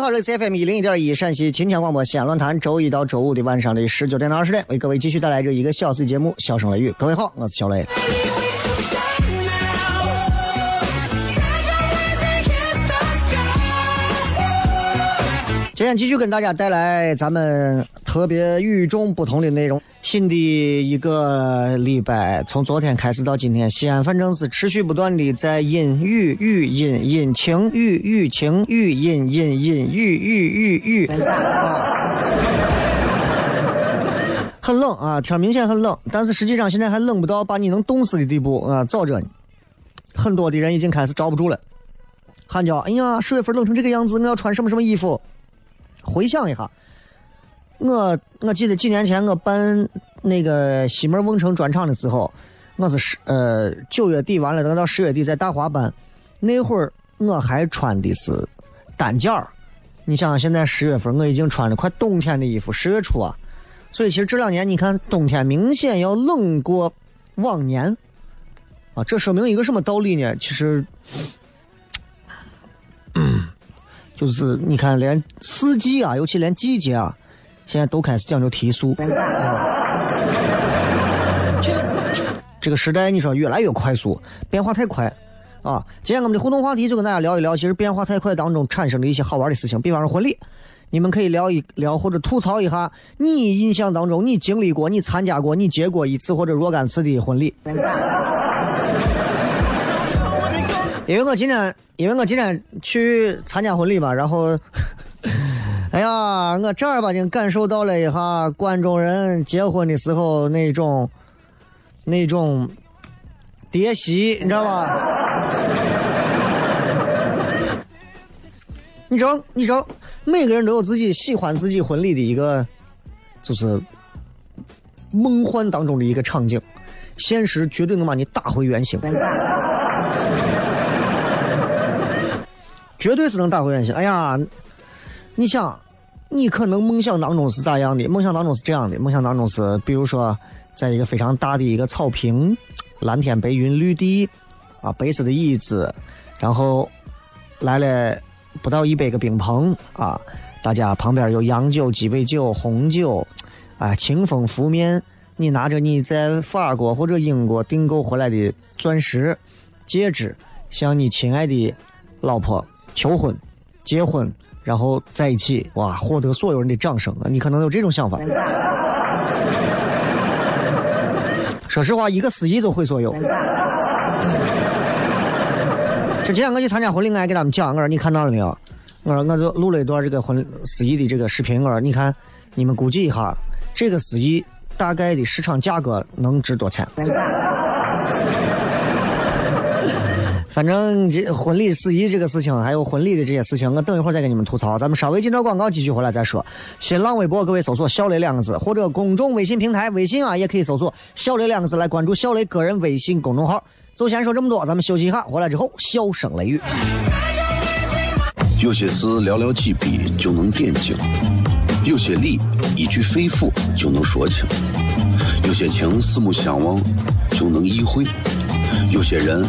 好，这是 F M 一零一点一陕西秦腔广播西安论坛，周一到周五的晚上的十九点到二十点，为各位继续带来这一个小时节目《笑声雷雨》。各位好，我是小雷。今天继续跟大家带来咱们特别与众不同的内容。新的一个礼拜，从昨天开始到今天，西安反正是持续不断的在阴雨雨阴阴晴雨雨晴雨阴阴阴雨雨雨雨，很冷啊，天明显很冷，但是实际上现在还冷不到把你能冻死的地步啊，早着呢。很多的人已经开始着不住了，喊叫：“哎呀，十月份冷成这个样子，我要穿什么什么衣服？”回想一下。我我记得几年前我办那个西门瓮城专场的时候，我是十呃九月底完了，等到十月底在大华办，那会儿我还穿的是单件儿。你想想，现在十月份我已经穿了快冬天的衣服，十月初啊，所以其实这两年你看冬天明显要冷过往年啊，这说明一个什么道理呢？其实，就是你看连四季啊，尤其连季节啊。现在都开始讲究提速，这个时代你说越来越快速，变化太快啊！今天我们的互动话题就跟大家聊一聊，其实变化太快当中产生的一些好玩的事情，比方说婚礼，你们可以聊一聊或者吐槽一下你印象当中你经历过、你参加过、你结过一次或者若干次的婚礼。因为我今天，因为我今天去参加婚礼嘛，然后。哎呀，我正儿八经感受到了一下观众人结婚的时候那种那种爹媳，你知道吧？你知道，你知道，每个人都有自己喜欢自己婚礼的一个，就是梦幻当中的一个场景，现实绝对能把你打回原形，绝对是能打回原形。哎呀！你想，你可能梦想当中是咋样的？梦想当中是这样的，梦想当中是，比如说，在一个非常大的一个草坪，蓝天白云绿地，啊，白色的椅子，然后来了不到一百个冰棚，啊，大家旁边有洋酒、鸡尾酒、红酒，啊，清风拂面，你拿着你在法国或者英国订购回来的钻石戒指，向你亲爱的老婆求婚、结婚。然后在一起，哇，获得所有人的掌声啊！你可能有这种想法。说实话，一个司仪就会所有。之前我去参加婚礼，我还给他们讲，我说你看到了没有？我说我就录了一段这个婚司仪的这个视频，我说你看，你们估计一下，这个司仪大概的市场价格能值多钱？反正这婚礼司仪这个事情，还有婚礼的这些事情，我等一会儿再给你们吐槽。咱们稍微进段广告，继续回来再说。新浪微博各位搜索“小雷”两个字，或者公众微信平台微信啊，也可以搜索“小雷”两个字来关注小雷个人微信公众号。就先说这么多，咱们休息一下，回来之后笑声雷雨。有些事寥寥几笔就能点睛，有些理一句肺腑就能说清，有些情四目相望就能意会，有些人。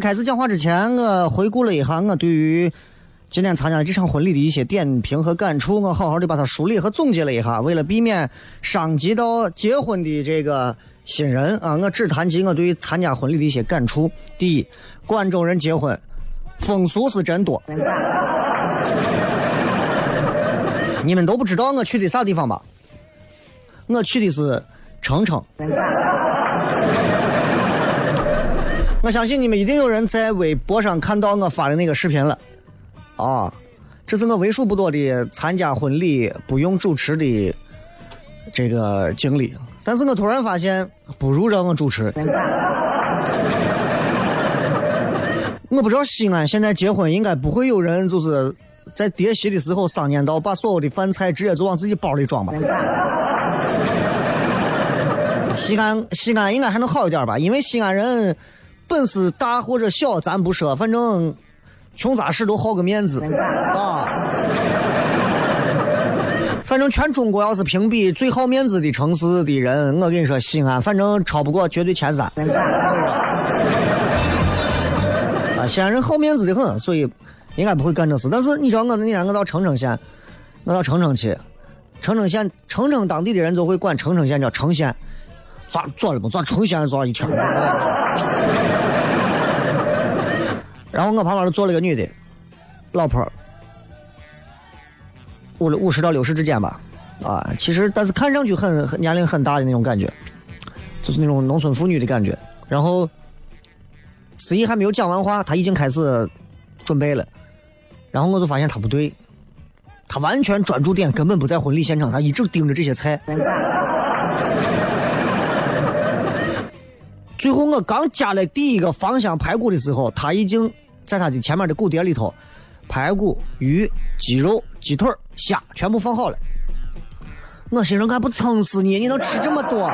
开始讲话之前，我回顾了一下我对于今天参加这场婚礼的一些点评和感触，我好好的把它梳理和总结了一下。为了避免伤及到结婚的这个新人啊，我只谈及我对于参加婚礼的一些感触。第一，广州人结婚风俗是真多，你们都不知道我去的啥地方吧？我去的是澄城。我相信你们一定有人在微博上看到我发的那个视频了，啊，这是我为数不多的参加婚礼不用主持的这个经历。但是我突然发现，不如让我主持。我不知道西安现在结婚应该不会有人就是在叠席的时候上年到把所有的饭菜直接就往自己包里装吧。西安西安应该还能好一点吧，因为西安人。本事大或者小咱不说，反正穷咋事都好个面子啊。反正全中国要是评比最好面子的城市的人，我跟你说，西安反正超不过绝对前三。啊，西安人好面子的很，所以应该不会干这事。但是你知道我那天我到澄城县，我到澄城去，澄城县澄城当地的人就会管澄城县叫澄县。咋做了不？咋成仙咋一天？然后我旁边就坐了个女的，老婆，五五十到六十之间吧，啊，其实但是看上去很很年龄很大的那种感觉，就是那种农村妇女的感觉。然后司仪还没有讲完话，他已经开始准备了，然后我就发现他不对，他完全专注点根本不在婚礼现场，他一直盯着这些菜。最后我刚加了第一个芳香排骨的时候，他已经在他的前面的骨碟里头，排骨、鱼、鸡肉、鸡腿、虾全部放好了。我心说，俺不撑死你，你能吃这么多？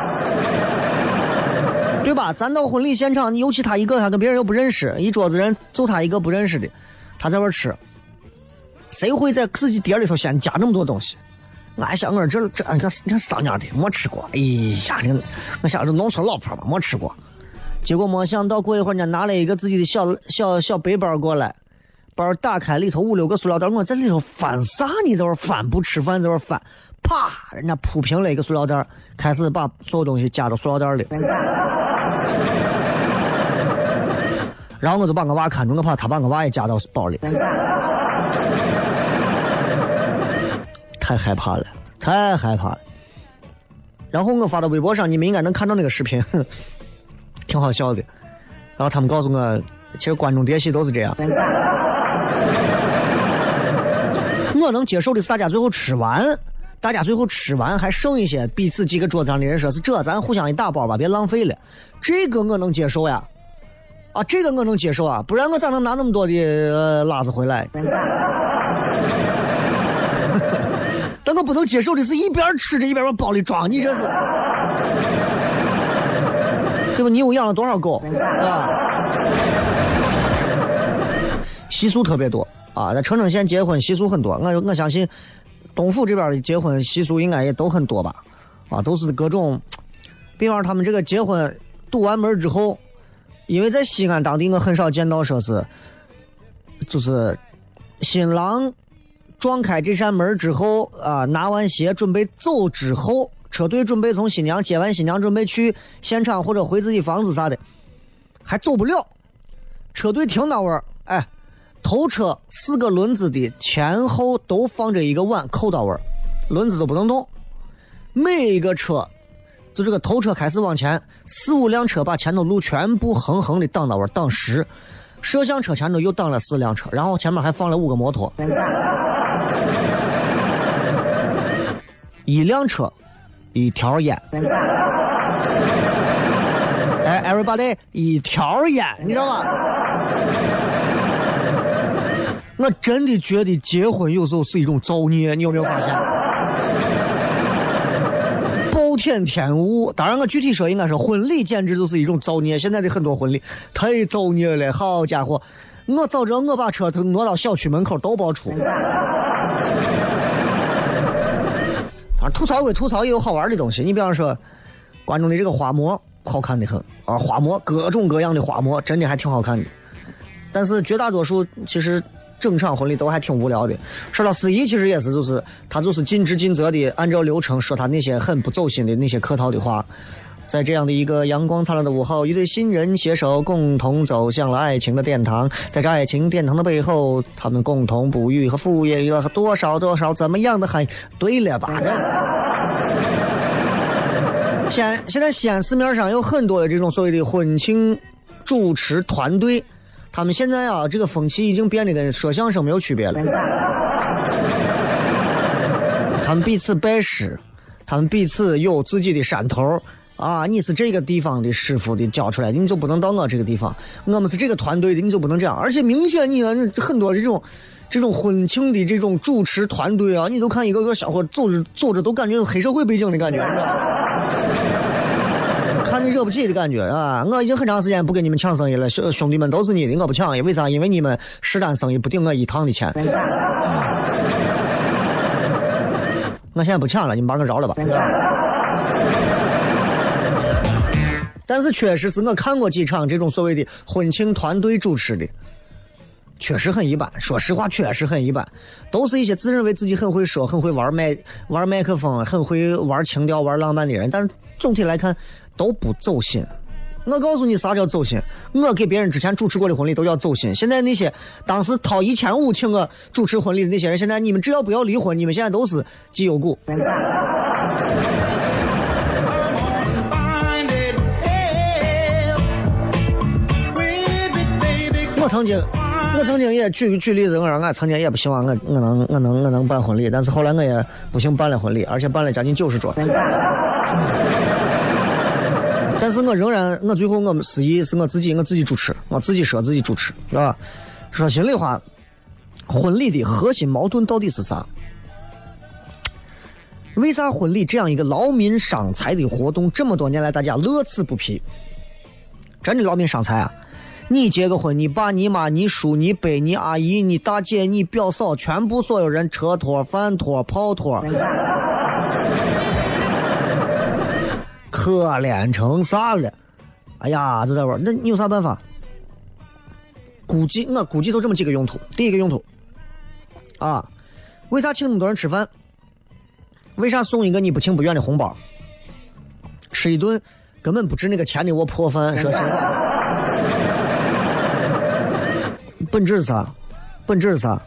对吧？咱到婚礼现场，尤其他一个，他跟别人又不认识，一桌子人就他一个不认识的，他在那吃，谁会在自己碟里头先加那么多东西？俺想我这这你看你看商家的没吃过，哎呀，这我想这农村老婆嘛没吃过，结果没想到过一会儿，人家拿了一个自己的小小小背包过来，包打开里头五六个塑料袋，我在里头翻啥？你在这翻不吃饭在这翻，啪，人家铺平了一个塑料袋，开始把所有东西夹到塑料袋里，然后我就把我娃看住，我怕他把我娃也夹到包里。太害怕了，太害怕了。然后我发到微博上，你们应该能看到那个视频，挺好笑的。然后他们告诉我，其实关中叠戏都是这样。我能接受的是大家最后吃完，大家最后吃完还剩一些，彼此几个桌子上的人说是这，咱互相一打包吧，别浪费了。这个我能接受呀，啊，这个我能接受啊，不然我咋能拿那么多的呃辣子回来？但我不能接受的是一边吃着一边往包里装，你这是，对吧？你又养了多少狗啊？习俗特别多啊，在澄城县结婚习俗很多，我我相信东府这边的结婚习俗应该也都很多吧？啊，都是各种，比方他们这个结婚堵完门之后，因为在西安当地我很少见到说是，就是新郎。撞开这扇门之后啊，拿完鞋准备走之后，车队准备从新娘接完新娘，准备去现场或者回自己房子啥的，还走不了。车队停那会儿，哎，头车四个轮子的前后都放着一个碗扣到位，轮子都不能动。每一个车，就这个头车开始往前，四五辆车把前头路全部横横的挡到位，挡实。摄像车前头又挡了四辆车，然后前面还放了五个摩托。一辆车，一条烟。哎，everybody，一条烟，你知道吗？我真的觉得结婚有时候是一种造孽，你有没有发现？暴殄天物，当然我具体说应该是婚礼，简直就是一种造孽。现在的很多婚礼太造孽了，好家伙！我早知道我把车都挪到小区门口都包出。啊，吐槽归吐槽，也有好玩的东西。你比方说，观众的这个花馍好看的很啊，花馍各种各样的花馍，真的还挺好看的。但是绝大多数其实整场婚礼都还挺无聊的。说到司仪，其实也是，就是他就是尽职尽责的按照流程说他那些很不走心的那些客套的话。在这样的一个阳光灿烂的午后，一对新人携手共同走向了爱情的殿堂。在这爱情殿堂的背后，他们共同哺育和抚育了多少多少怎么样的含义？对了吧？西 安现在西安市面上有很多的这种所谓的婚庆主持团队，他们现在啊，这个风气已经变得跟说相声没有区别了。他们彼此拜师，他们彼此有自己的山头。啊，你是这个地方的师傅的教出来的，你就不能到我这个地方。我们是这个团队的，你就不能这样。而且明显，你看很多这种这种婚庆的这种主持团队啊，你都看一个个小伙走着走着都感觉有黑社会背景的感觉，是吧看着惹不起的感觉啊！我已经很长时间不跟你们抢生意了，兄兄弟们都是你的，我不抢，为啥？因为你们十单生意不顶我一趟的钱。我现在不抢了，你们把我饶了吧。但是确实是我看过几场这种所谓的婚庆团队主持的，确实很一般。说实话，确实很一般，都是一些自认为自己很会说、很会玩麦、玩麦克风、很会玩情调、玩浪漫的人。但是总体来看都不走心。我告诉你啥叫走心？我给别人之前主持过的婚礼都叫走心。现在那些当时掏一千五请我主持婚礼的那些人，现在你们只要不要离婚，你们现在都是绩优股。我曾经，我曾经也举举例子，我说俺曾经也不希望我我能我能我能办婚礼，但是后来我也不幸办了婚礼，而且办了将近九十桌。但是我仍然，我最后我们司仪是我自己，我自己主持，我自己说自己主持，是吧？说心里话，婚礼的核心矛盾到底是啥？为啥婚礼这样一个劳民伤财的活动，这么多年来大家乐此不疲？真的劳民伤财啊！你结个婚，你爸、你妈、你叔、你伯、你阿姨、你大姐、你表嫂，全部所有人车托、饭托、炮托，可怜成啥了？哎呀，就在玩，那你有啥办法？估计我估计就这么几个用途。第一个用途，啊，为啥请那么多人吃饭？为啥送一个你不情不愿的红包？吃一顿根本不值那个钱的我破饭，说是。本质是啥？本质是啥？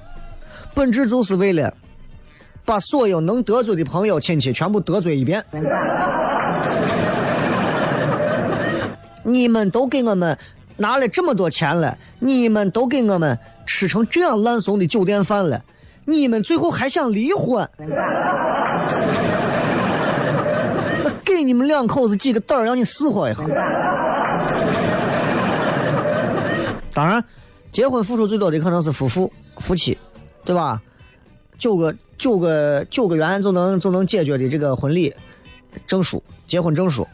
本质就是为了把所有能得罪的朋友亲戚全部得罪一遍。你们都给我们拿了这么多钱了，你们都给我们吃成这样烂怂的酒店饭了，你们最后还想离婚？给你们两口子几个胆儿，让你死活一下。当然，结婚付出最多的可能是夫妇、夫妻，对吧？九个九个九个元就能就能解决的这个婚礼证书、结婚证书。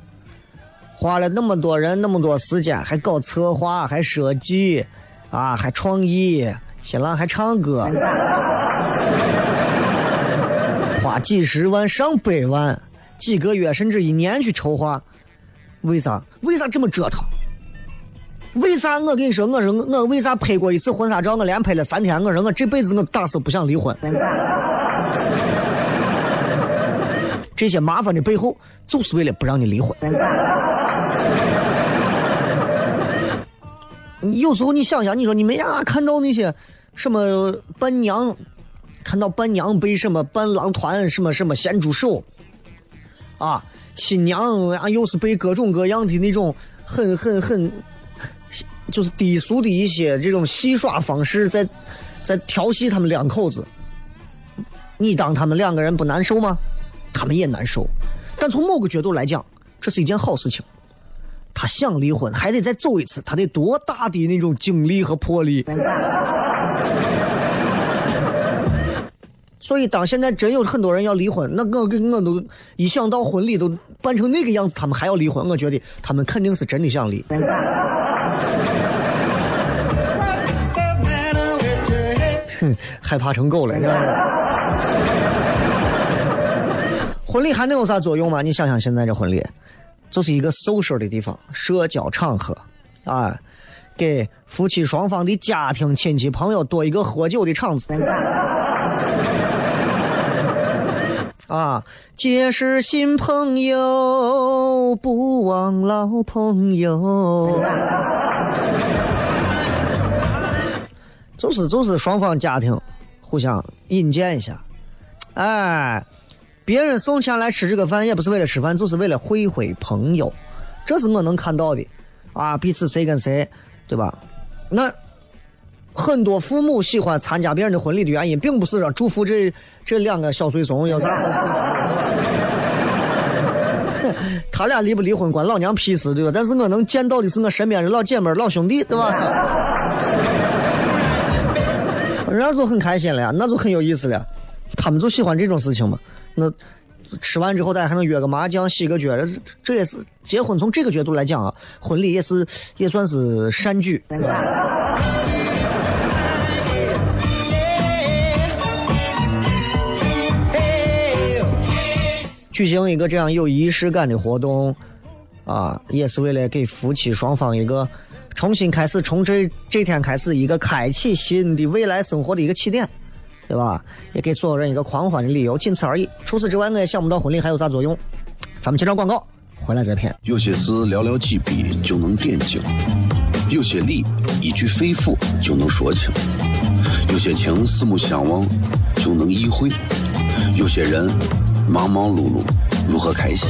花了那么多人那么多时间，还搞策划，还设计，啊，还创意，新郎还唱歌，花几十万上百万，几个月甚至一年去筹划，为啥？为啥这么折腾？为啥我跟你说，我说我为啥拍过一次婚纱照，我连拍了三天，我说我这辈子我打死不想离婚。这些麻烦的背后，就是为了不让你离婚。有时候你想想，你说你们呀，看到那些什么伴娘，看到伴娘被什么伴郎团什么什么咸猪手，啊，新娘啊又是被各种各样的那种很很很，就是低俗的一些这种戏耍方式在在调戏他们两口子，你当他们两个人不难受吗？他们也难受，但从某个角度来讲，这是一件好事情。他想离婚，还得再走一次，他得多大的那种精力和魄力。所以，当现在真有很多人要离婚，那我跟我都一想到婚礼都办成那个样子，他们还要离婚，我觉得他们肯定是真的想离。哼，害怕成狗了。婚礼还能有啥作用吗？你想想现在这婚礼。就是一个 social 的地方，社交场合，啊，给夫妻双方的家庭亲戚朋友多一个喝酒的场子，啊，结识新朋友，不忘老朋友，就是就是双方家庭互相引荐一下，哎。别人送钱来吃这个饭，也不是为了吃饭，就是为了会会朋友，这是我能看到的，啊，彼此谁跟谁，对吧？那很多父母喜欢参加别人的婚礼的原因，并不是让祝福这这两个小随从有啥好 他俩离不离婚关老娘屁事，对吧？但是我能见到的是我身边的老姐妹、老兄弟，对吧？那就很开心了呀，那就很有意思了，他们就喜欢这种事情嘛。那吃完之后，大家还能约个麻将、洗个脚，这这也是结婚。从这个角度来讲啊，婚礼也是也算是善举。举行一个这样有仪式感的活动啊，也是为了给夫妻双方一个重新开始，从这这天开始一个开启新的未来生活的一个起点。对吧？也给所有人一个狂欢的理由，仅此而已。除此之外，我也想不到婚礼还有啥作用。咱们接着广告，回来再骗。有些事寥寥几笔就能点睛，有些理一句肺腑就能说清，有些情四目相望就能意会，有些人忙忙碌碌如何开心？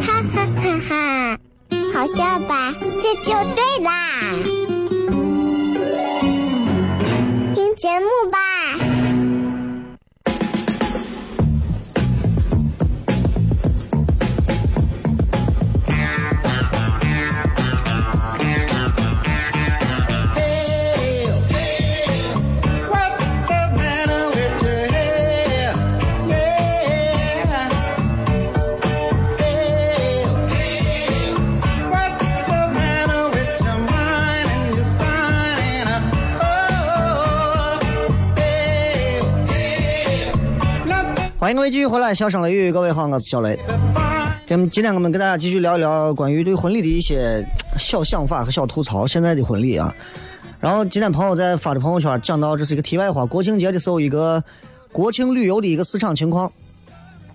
哈哈哈哈！好笑吧？这就对啦。听节目吧。欢迎各位继续回来，笑声雷雨，各位好，我是小雷。今今天我们跟大家继续聊一聊关于对婚礼的一些小想法和小吐槽。现在的婚礼啊，然后今天朋友在发的朋友圈讲到，这是一个题外话。国庆节的时候，一个国庆旅游的一个市场情况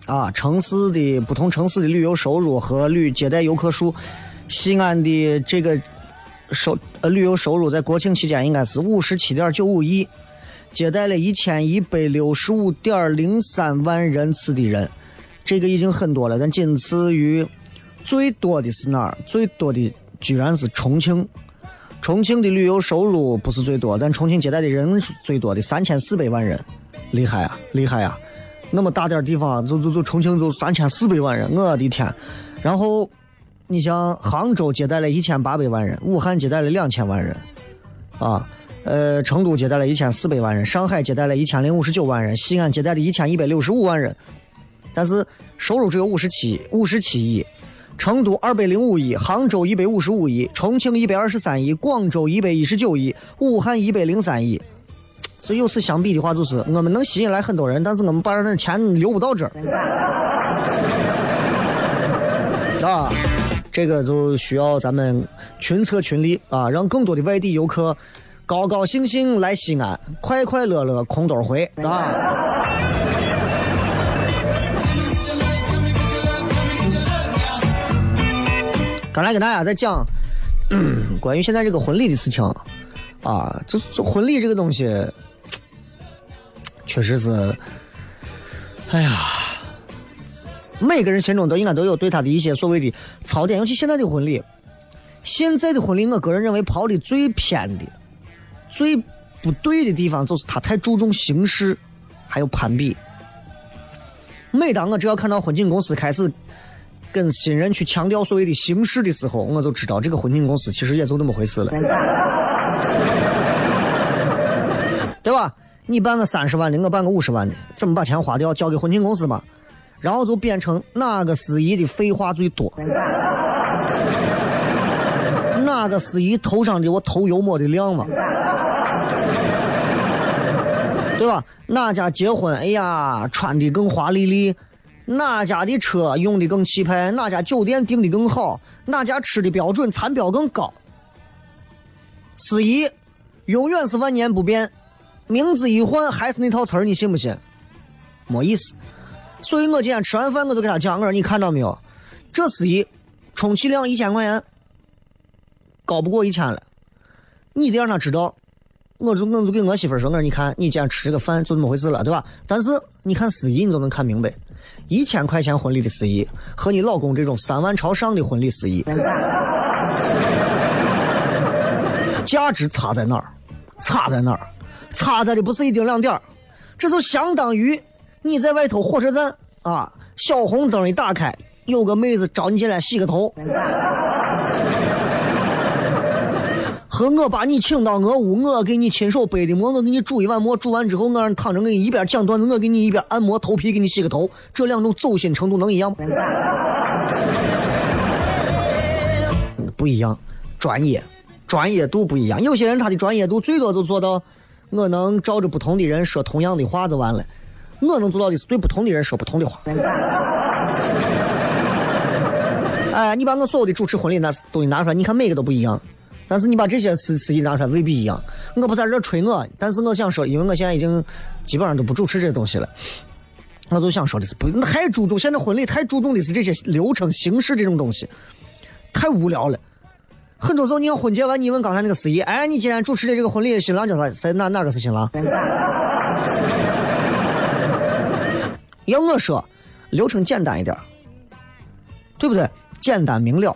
啊，城市的不同城市的旅游收入和旅接待游客数，西安的这个收呃旅游收入在国庆期间应该是五十七点九五亿。接待了一千一百六十五点零三万人次的人，这个已经很多了。但仅次于最多的是哪儿？最多的居然是重庆。重庆的旅游收入不是最多，但重庆接待的人最多的三千四百万人，厉害啊，厉害啊！那么大点地方，就就就重庆就三千四百万人，我的天！然后你像杭州接待了一千八百万人，武汉接待了两千万人，啊。呃，成都接待了一千四百万人，上海接待了一千零五十九万人，西安接待了一千一百六十五万人，但是收入只有五十七五十七亿。成都二百零五亿，杭州一百五十五亿，重庆一百二十三亿，广州一百一十九亿，武汉一百零三亿。所以有此相比的话，就是我们能吸引来很多人，但是我们把人的钱留不到这儿，啊，这个就需要咱们群策群力啊，让更多的外地游客。高高兴兴来西安，快快乐乐空兜回，啊！刚才跟大家在讲 关于现在这个婚礼的事情啊，这这婚礼这个东西，确实是，哎呀，每个人心中都应该都有对他的一些所谓的槽点，尤其现在的婚礼，现在的婚礼，我个人认为跑的最偏的。最不对的地方就是他太注重形式，还有攀比。每当我只要看到婚庆公司开始跟新人去强调所谓的形式的时候，我就知道这个婚庆公司其实也就那么回事了，对吧？你办个三十万的，我办个五十万的，怎么把钱花掉？交给婚庆公司嘛，然后就变成哪个司仪的废话最多。哪个司仪头上的我头油抹的亮嘛？对吧？哪家结婚？哎呀，穿的更华丽丽；哪家的车用的更气派？哪家酒店订的更好？哪家吃的标准？餐标更高？司仪永远是万年不变，名字一换还是那套词儿，你信不信？没意思。所以我今天吃完饭我就给他讲，我说你看到没有？这司仪充其量一千块钱。高不过一千了，你得让他知道，我就我就给我媳妇说，我说你看，你今天吃这个饭就这么回事了，对吧？但是你看司仪，你都能看明白，一千块钱婚礼的司仪和你老公这种三万朝上的婚礼司仪，价值差在哪儿？差在哪儿？差在的不是一丁两点这就相当于你在外头火车站啊，小红灯一打开，有个妹子找你进来洗个头。和我把你请到我屋，我给你亲手背的馍，我给你煮一碗馍，煮完之后我让你躺着，给你一边讲段子，我给你一边按摩头皮，给你洗个头，这两种走心程度能一样吗？不一样，专业，专业度不一样。有些人他的专业度最多就做到，我能照着不同的人说同样的话就完了。我能做到的是对不同的人说不同的话。哎，你把我所有的主持婚礼那东西拿出来，你看每个都不一样。但是你把这些司司仪拿出来，未必一样。我不在这吹我，但是我想说，因为我现在已经基本上都不主持这东西了。我就想说的是，不太注重现在婚礼太注重的是这些流程形式这种东西，太无聊了。很多时候，你要婚结完，你问刚才那个司仪，哎，你今天主持的这个婚礼，新郎叫啥？谁哪哪个是新郎？要我说，流程简单一点，对不对？简单明了，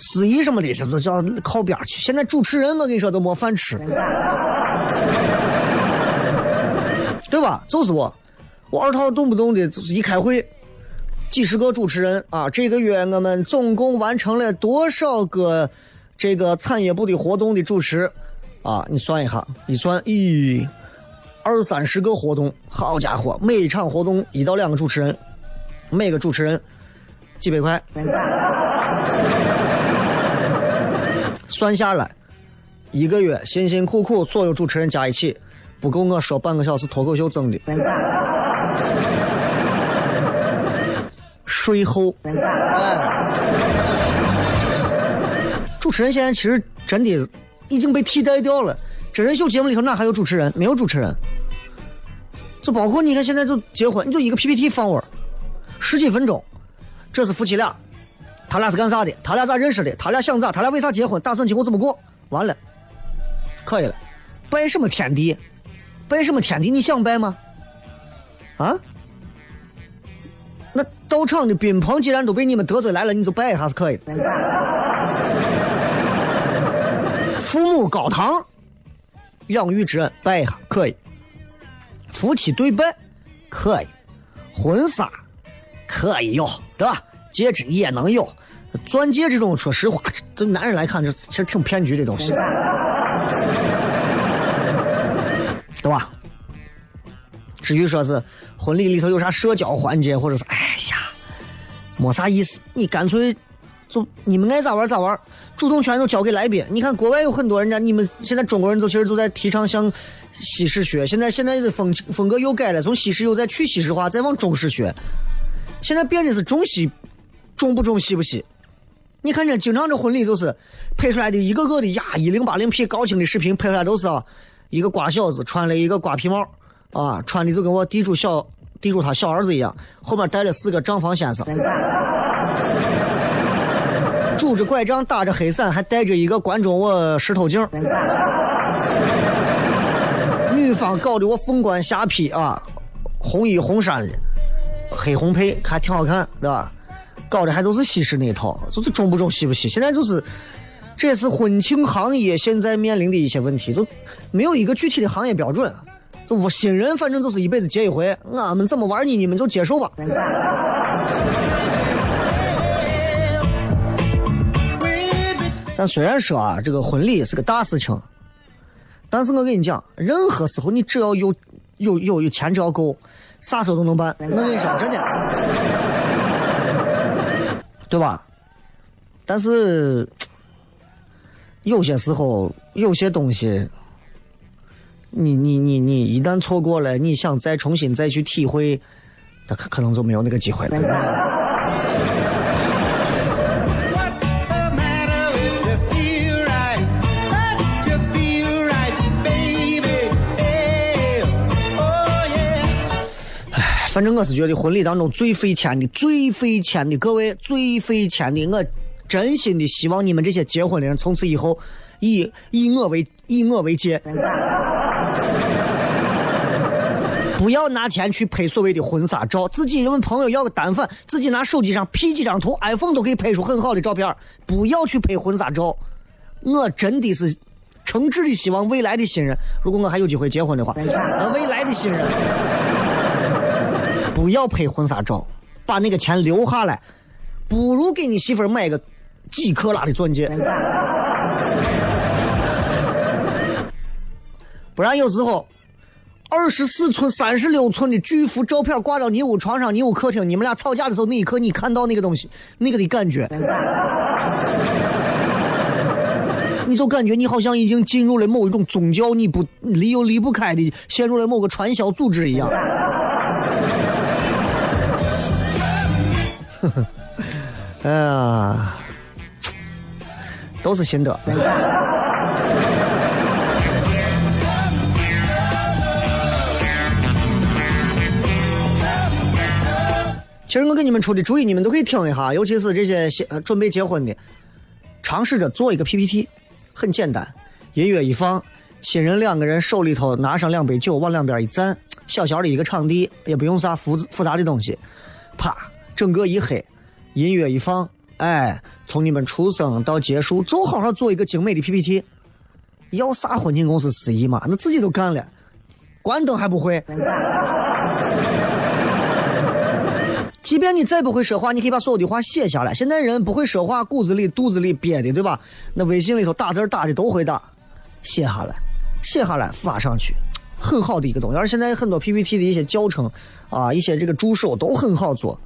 司仪什么的，这都叫靠边去。现在主持人，我跟你说都没饭吃，对吧？就是我。我二套动不动的，就是一开会，几十个主持人啊！这个月我们总共完成了多少个这个产业部的活动的主持啊？你算一下，一算，咦，二三十个活动，好家伙，每一场活动一到两个主持人，每个主持人几百块，算下来，一个月辛辛苦苦所有主持人加一起，不够我说半个小时脱口秀挣的。税后，哎，主持人现在其实真的已经被替代掉了。真人秀节目里头哪还有主持人？没有主持人。就包括你看现在就结婚，你就一个 PPT 放玩十几分钟，这是夫妻俩，他俩是干啥的？他俩咋认识的？他俩想咋？他俩为啥结婚？打算今后怎么过？完了，可以了。拜什么天地？拜什么天地？你想拜吗？啊？那到场的宾朋既然都被你们得罪来了，你就拜一下是可以的。父母高堂，养育之恩拜一下可以。夫妻对拜可以，婚纱可以有，对吧？戒指也能有，钻戒这种，说实话，对男人来看，这其实挺骗局的东西，对吧？至于说是婚礼里头有啥社交环节，或者是哎呀，没啥意思，你干脆就你们爱咋玩咋玩，主动权都交给来宾。你看国外有很多人家，你们现在中国人都其实都在提倡向西式学，现在现在的风风格又改了，从西式又在去西式化，再往中式学。现在变的是中西，中不中西不西。你看这经常这婚礼就是拍出来的一个个的呀，一零八零 P 高清的视频拍出来都是啊，一个瓜小子穿了一个瓜皮帽。啊，穿的就跟我地主小地主他小儿子一样，后面带了四个账房先生，拄着拐杖，打着黑伞，还带着一个关中我石头镜。女方搞得我凤冠霞帔啊，红衣红衫的，黑红配还挺好看，对吧？搞的还都是西式那一套，就是中不中西不西。现在就是，这也是婚庆行业现在面临的一些问题，就没有一个具体的行业标准。就新人，反正就是一辈子结一回。俺们怎么玩你，你们就接受吧。但虽然说啊，这个婚礼是个大事情，但是我跟你讲，任何时候你只要有有有有钱，只要够，啥时候都能办。我跟你说，真的，对吧？但是有些时候，有些东西。你你你你一旦错过了，你想再重新再去体会，他可可能就没有那个机会了。反正我是觉得婚礼当中最费钱的、最费钱的，各位最费钱的，我真心的希望你们这些结婚的人从此以后。以以我为以我为戒，不要拿钱去拍所谓的婚纱照，自己问朋友要个单反，自己拿手机上 P 几张图，iPhone 都可以拍出很好的照片。不要去拍婚纱照，我真的是诚挚的希望未来的新人，如果我还有机会结婚的话，未来的新人不要拍婚纱照，把那个钱留下来，不如给你媳妇买个几克拉的钻戒。不然有时候，二十四寸、三十六寸的巨幅照片挂到你屋床上、你屋客厅，你们俩吵架的时候那一刻，你看到那个东西，那个的感觉，你就感觉你好像已经进入了某一种宗教，你不离又离不开的，陷入了某个传销组织一样。呵 呵哎呀，都是心得。其实我给你们出的主意，你们都可以听一下，尤其是这些准备结婚的，尝试着做一个 PPT，很简单，音乐一放，新人两个人手里头拿上两杯酒，往两边一站，小小的一个场地，也不用啥复复杂的东西，啪，整个一黑，音乐一放，哎，从你们出生到结束，就好好做一个精美的 PPT，要啥婚庆公司司仪嘛？那自己都干了，关灯还不会。即便你再不会说话，你可以把所有的话写下来。现在人不会说话，骨子里、肚子里憋的，对吧？那微信里头打字打的都会打，写下来，写下来发上去，很好的一个东西。而现在很多 PPT 的一些教程啊，一些这个助手都很好做，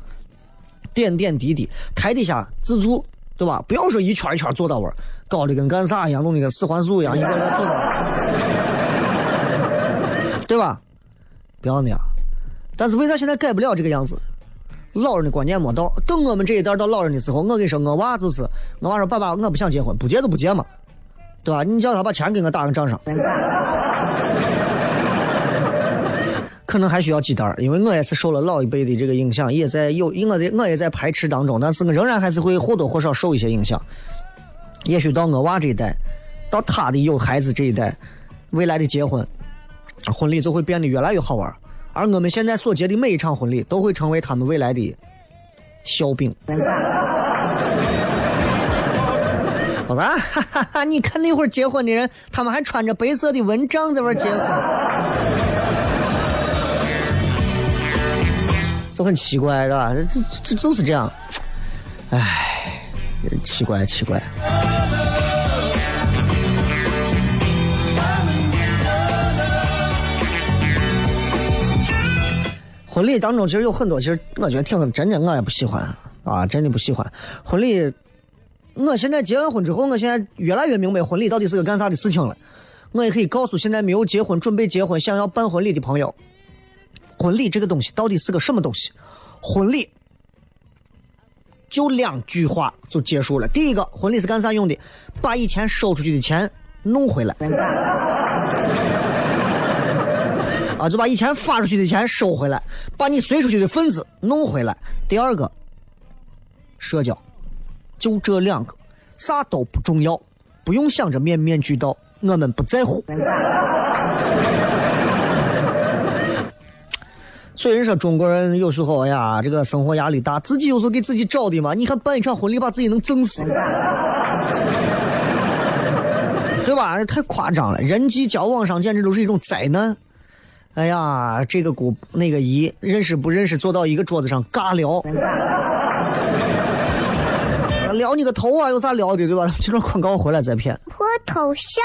点点滴滴，台底下自助，对吧？不要说一圈一圈坐到位，搞得跟干啥一样，弄的跟四环素一样，一个人坐到，对吧？不要那样。但是为啥现在改不了这个样子？老人的观念没到，等我们这一代到老人的时候，我跟你说，我娃就是，我娃说爸爸，我不想结婚，不结就不结嘛，对吧？你叫他把钱给我打上账上，可能还需要几代，因为我也是受了老一辈的这个影响，也在有，我在我也在排斥当中，但是我仍然还是会或多或少受一些影响。也许到我娃这一代，到他的有孩子这一代，未来的结婚，婚礼就会变得越来越好玩。而我们现在所结的每一场婚礼，都会成为他们未来的笑柄。老子，哈哈哈！你看那会儿结婚的人，他们还穿着白色的蚊帐在玩结婚，就很奇怪，对吧？这这就是这样，唉，奇怪奇怪。婚礼当中其实有很多，其实我觉得挺真的，我也不喜欢啊，真的不喜欢婚礼。我现在结完婚之后，我现在越来越明白婚礼到底是个干啥的事情了。我也可以告诉现在没有结婚、准备结婚、想要办婚礼的朋友，婚礼这个东西到底是个什么东西？婚礼就两句话就结束了。第一个，婚礼是干啥用的？把以前收出去的钱弄回来。啊，就把以前发出去的钱收回来，把你随出去的份子弄回来。第二个，社交，就这两个，啥都不重要，不用想着面面俱到，我们不在乎。所以人说中国人有时候哎呀，这个生活压力大，自己有时候给自己找的嘛。你看办一场婚礼，把自己能整死，对吧？太夸张了，人际交往上简直都是一种灾难。哎呀，这个姑那个姨认识不认识？坐到一个桌子上尬聊，聊你个头啊！有啥聊的对吧？这段广告回来再骗。脱头像？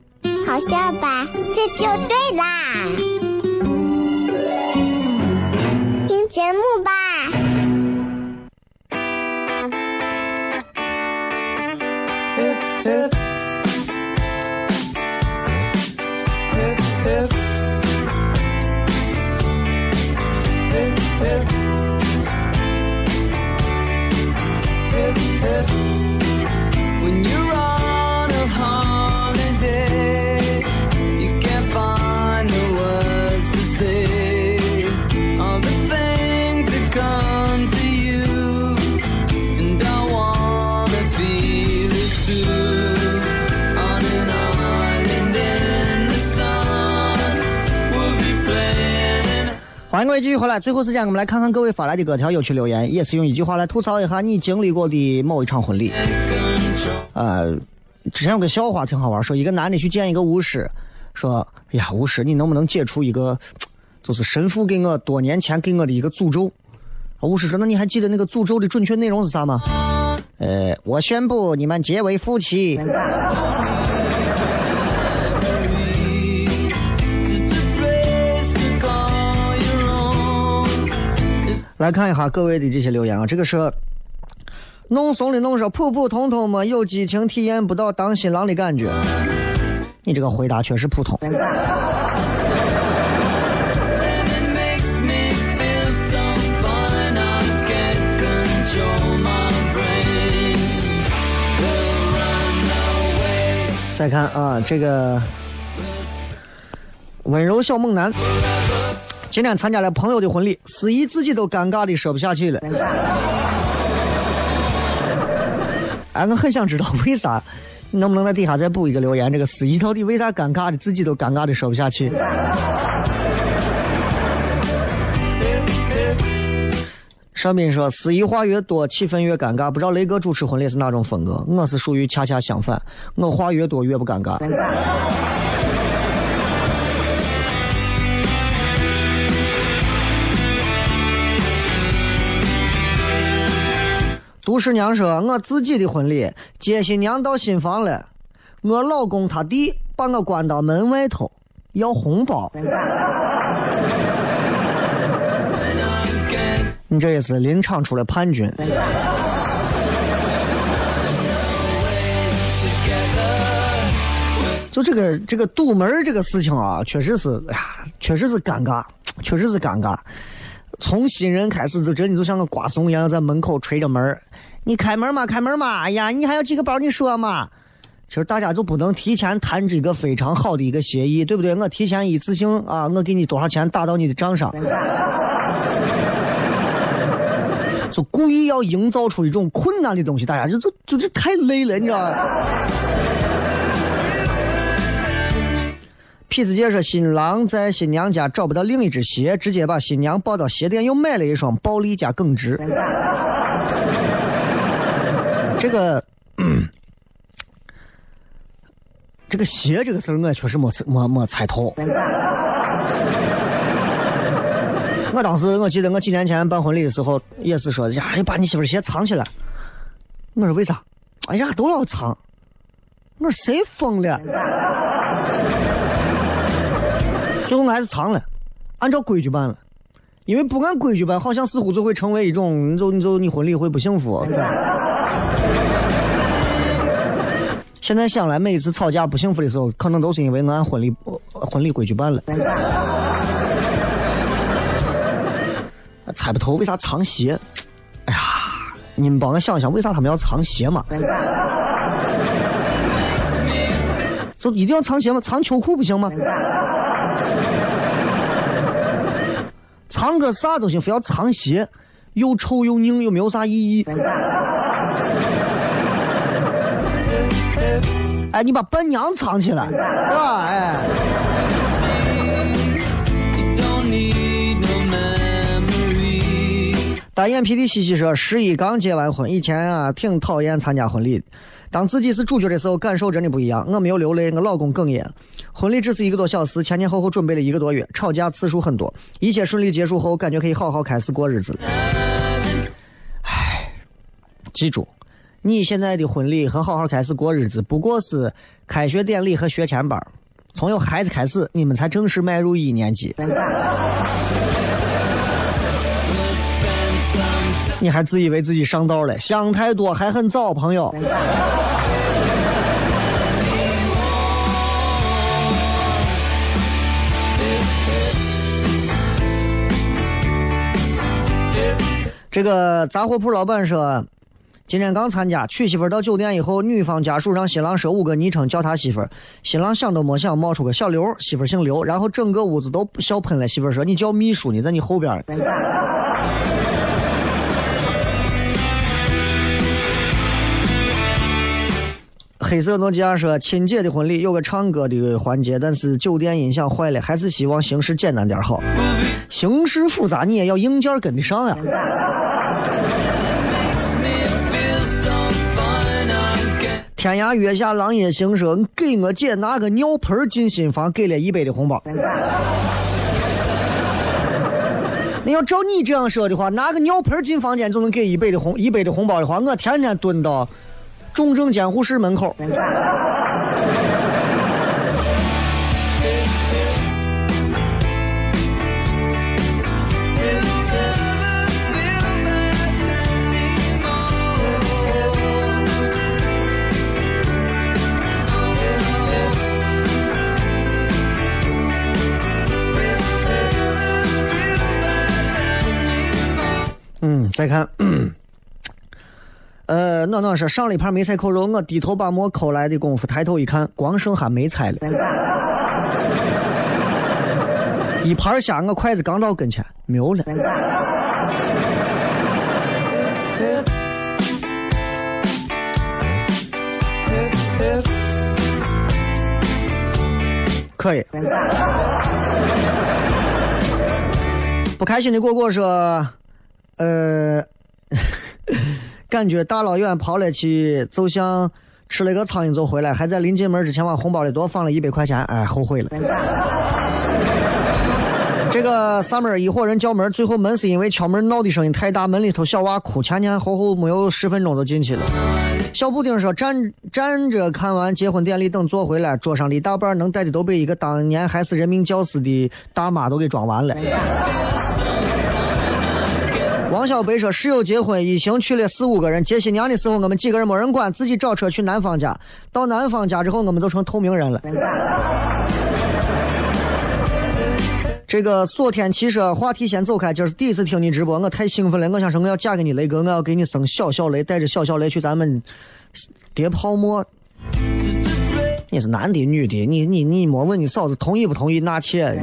好笑吧？这就对啦，听节目吧。欢迎各位继续回来，最后时间我们来看看各位发来的各条有趣留言，也是用一句话来吐槽一下你经历过的某一场婚礼。呃，之前有个笑话挺好玩，说一个男的去见一个巫师，说：“哎呀，巫师，你能不能解除一个，就是神父给我多年前给我的一个诅咒？”巫师说：“那你还记得那个诅咒的准确内容是啥吗？”呃，我宣布你们结为夫妻。来看一下各位的这些留言啊，这个是弄怂的弄说普普通通嘛，有激情体验不到当新郎的感觉。你这个回答确实普通。再看啊，这个温柔小猛男，今天参加了朋友的婚礼，司仪自己都尴尬的说不下去了。哎，我很想知道为啥，你能不能在底下再补一个留言？这个司仪到底为啥尴尬的，自己都尴尬的说不下去？邵斌说：“司仪话越多，气氛越尴尬。不知道雷哥主持婚礼是哪种风格？我是属于恰恰相反，我话越多越不尴尬。”杜十娘说：“我自己的婚礼，接新娘到新房了，我老公他弟把我关到门外头，要红包。”你这也是临场出了叛军。就这个这个堵门这个事情啊，确实是，哎呀，确实是尴尬，确实是尴尬。从新人开始就真的就像个瓜怂一样，在门口捶着门你开门嘛，开门嘛，哎呀，你还要几个包？你说嘛。其实大家就不能提前谈这个非常好的一个协议，对不对？我提前一次性啊，我给你多少钱打到你的账上。就故意要营造出一种困难的东西，大家就就就这太累了，你知道吧？痞子姐说，新郎在新娘家找不到另一只鞋，直接把新娘抱到鞋店，又买了一双暴力加耿直。这个，这个鞋这个事儿，我确实没没没猜透。我当时我记得我几年前办婚礼的时候也是说呀，把你媳妇鞋藏起来。我说为啥？哎呀，都要藏。我说谁疯了？最后我还是藏了，按照规矩办了。因为不按规矩办，好像似乎就会成为一种，你就你就你婚礼会不幸福。现在想来，每一次吵架不幸福的时候，可能都是因为我按婚礼婚礼规矩办了。猜不透为啥藏鞋？哎呀，你们帮我想想，为啥他们要藏鞋嘛？就一定要藏鞋吗？藏秋裤不行吗？藏个啥都行，非要藏鞋，又臭又拧，又没有啥意义。哎，你把伴娘藏起来，对吧？哎。单眼皮的西西说：“十一刚结完婚，以前啊挺讨厌参加婚礼的。当自己是主角的时候，感受真的不一样。我没有流泪，我老公哽咽。婚礼只是一个多小时，前前后后准备了一个多月，吵架次数很多。一切顺利结束后，感觉可以好好开始过日子了。唉，记住，你现在的婚礼和好好开始过日子，不过是开学典礼和学前班。从有孩子开始，你们才正式迈入一年级。”你还自以为自己上道了？想太多，还很早，朋友。这个杂货铺老板说，今天刚参加娶媳妇到酒店以后，女方家属让新郎设五个昵称叫他媳妇儿，新郎想都没想冒出个小刘，媳妇儿姓刘，然后整个屋子都笑喷了。媳妇儿说：“你叫秘书呢，在你后边。”黑色诺基亚说：“亲姐的婚礼有个唱歌的环节，但是酒店音响坏了，还是希望形式简单点好。形式复杂，你也要硬件跟得上呀。”天涯月下狼烟行说：“给我姐拿个尿盆进新房，给了一百的红包。”那要照你这样说的话，拿个尿盆进房间就能给一百的红一百的红包的话，我天天蹲到重症监护室门口。嗯，再看，呃，暖暖说上了一盘梅菜扣肉，我低头把馍抠来的功夫，抬头一看，光剩下梅菜了。一盘虾，我筷子刚到跟前，没有了。可以。不开心的果果说。呃，感觉大老远跑了去，就像吃了个苍蝇就回来，还在临进门之前往红包里多放了一百块钱，哎，后悔了。这个三门一伙人叫门，最后门是因为敲门闹的声音太大，门里头小娃哭，前前后后没有十分钟就进去了。小布丁说站站着看完结婚典礼，等坐回来，桌上的一大半能带的都被一个当年还是人民教师的大妈都给装完了。王小北说：“室友结婚，一行去了四五个人。接新娘的时候，我们几个人没人管，自己找车去男方家。到男方家之后，我们就成透明人了。”这个锁天汽车话题先走开，今儿是第一次听你直播，我太兴奋了。我想说，我要嫁给你雷哥，我要给你生小小雷，带着小小雷去咱们叠泡沫。你是男的女的？你你你莫问你嫂子同意不同意纳妾？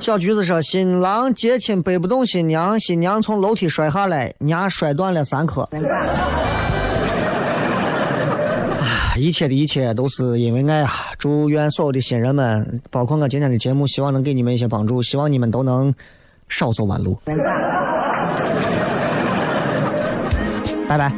小橘子说：“新郎接亲背不动新娘，新娘从楼梯摔下来，牙摔断了三颗。”啊，一切的一切都是因为爱啊！祝愿所有的新人们，包括我今天的节目，希望能给你们一些帮助，希望你们都能少走弯路。拜拜。